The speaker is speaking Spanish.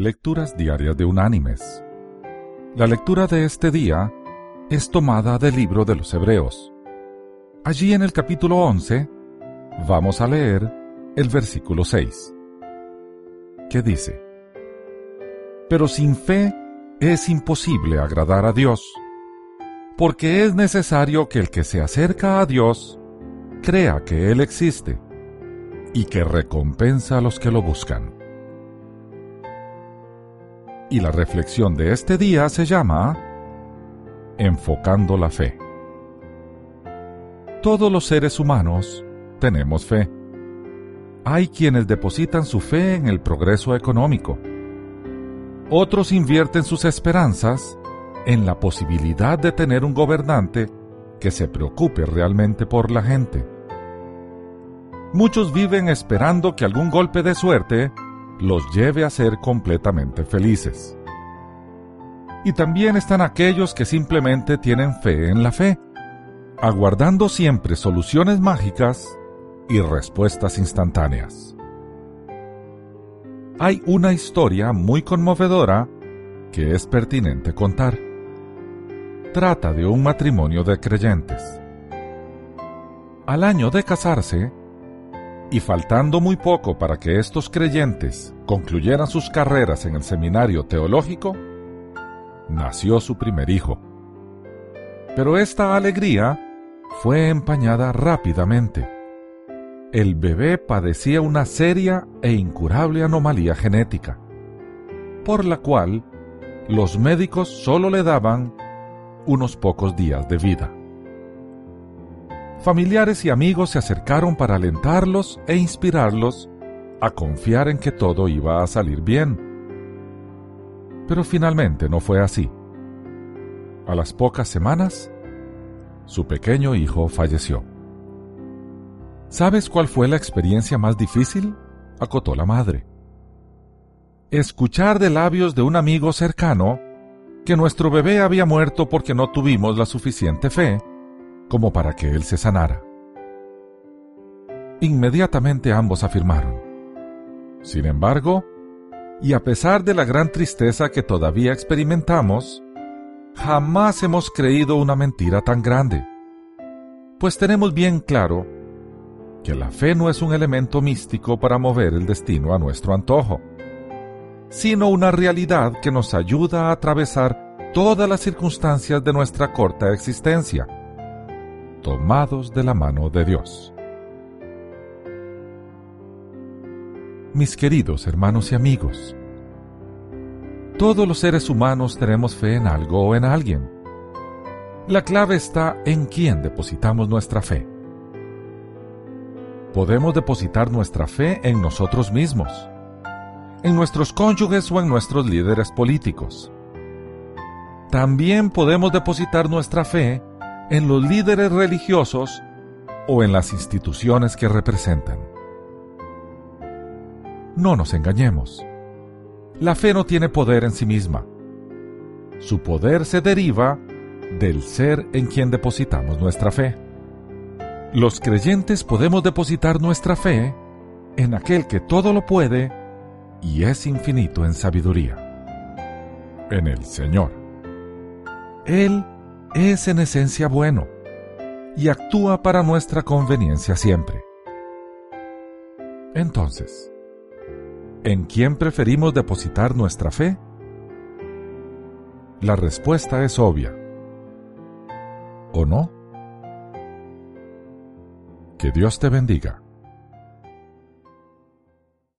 Lecturas Diarias de Unánimes. La lectura de este día es tomada del libro de los Hebreos. Allí en el capítulo 11 vamos a leer el versículo 6, que dice, Pero sin fe es imposible agradar a Dios, porque es necesario que el que se acerca a Dios crea que Él existe y que recompensa a los que lo buscan. Y la reflexión de este día se llama Enfocando la fe. Todos los seres humanos tenemos fe. Hay quienes depositan su fe en el progreso económico. Otros invierten sus esperanzas en la posibilidad de tener un gobernante que se preocupe realmente por la gente. Muchos viven esperando que algún golpe de suerte los lleve a ser completamente felices. Y también están aquellos que simplemente tienen fe en la fe, aguardando siempre soluciones mágicas y respuestas instantáneas. Hay una historia muy conmovedora que es pertinente contar. Trata de un matrimonio de creyentes. Al año de casarse, y faltando muy poco para que estos creyentes concluyeran sus carreras en el seminario teológico, nació su primer hijo. Pero esta alegría fue empañada rápidamente. El bebé padecía una seria e incurable anomalía genética, por la cual los médicos solo le daban unos pocos días de vida familiares y amigos se acercaron para alentarlos e inspirarlos a confiar en que todo iba a salir bien. Pero finalmente no fue así. A las pocas semanas, su pequeño hijo falleció. ¿Sabes cuál fue la experiencia más difícil? acotó la madre. Escuchar de labios de un amigo cercano que nuestro bebé había muerto porque no tuvimos la suficiente fe como para que él se sanara. Inmediatamente ambos afirmaron. Sin embargo, y a pesar de la gran tristeza que todavía experimentamos, jamás hemos creído una mentira tan grande, pues tenemos bien claro que la fe no es un elemento místico para mover el destino a nuestro antojo, sino una realidad que nos ayuda a atravesar todas las circunstancias de nuestra corta existencia tomados de la mano de Dios. Mis queridos hermanos y amigos, todos los seres humanos tenemos fe en algo o en alguien. La clave está en quién depositamos nuestra fe. Podemos depositar nuestra fe en nosotros mismos, en nuestros cónyuges o en nuestros líderes políticos. También podemos depositar nuestra fe en los líderes religiosos o en las instituciones que representan. No nos engañemos. La fe no tiene poder en sí misma. Su poder se deriva del ser en quien depositamos nuestra fe. Los creyentes podemos depositar nuestra fe en aquel que todo lo puede y es infinito en sabiduría. En el Señor. Él es en esencia bueno y actúa para nuestra conveniencia siempre. Entonces, ¿en quién preferimos depositar nuestra fe? La respuesta es obvia. ¿O no? Que Dios te bendiga.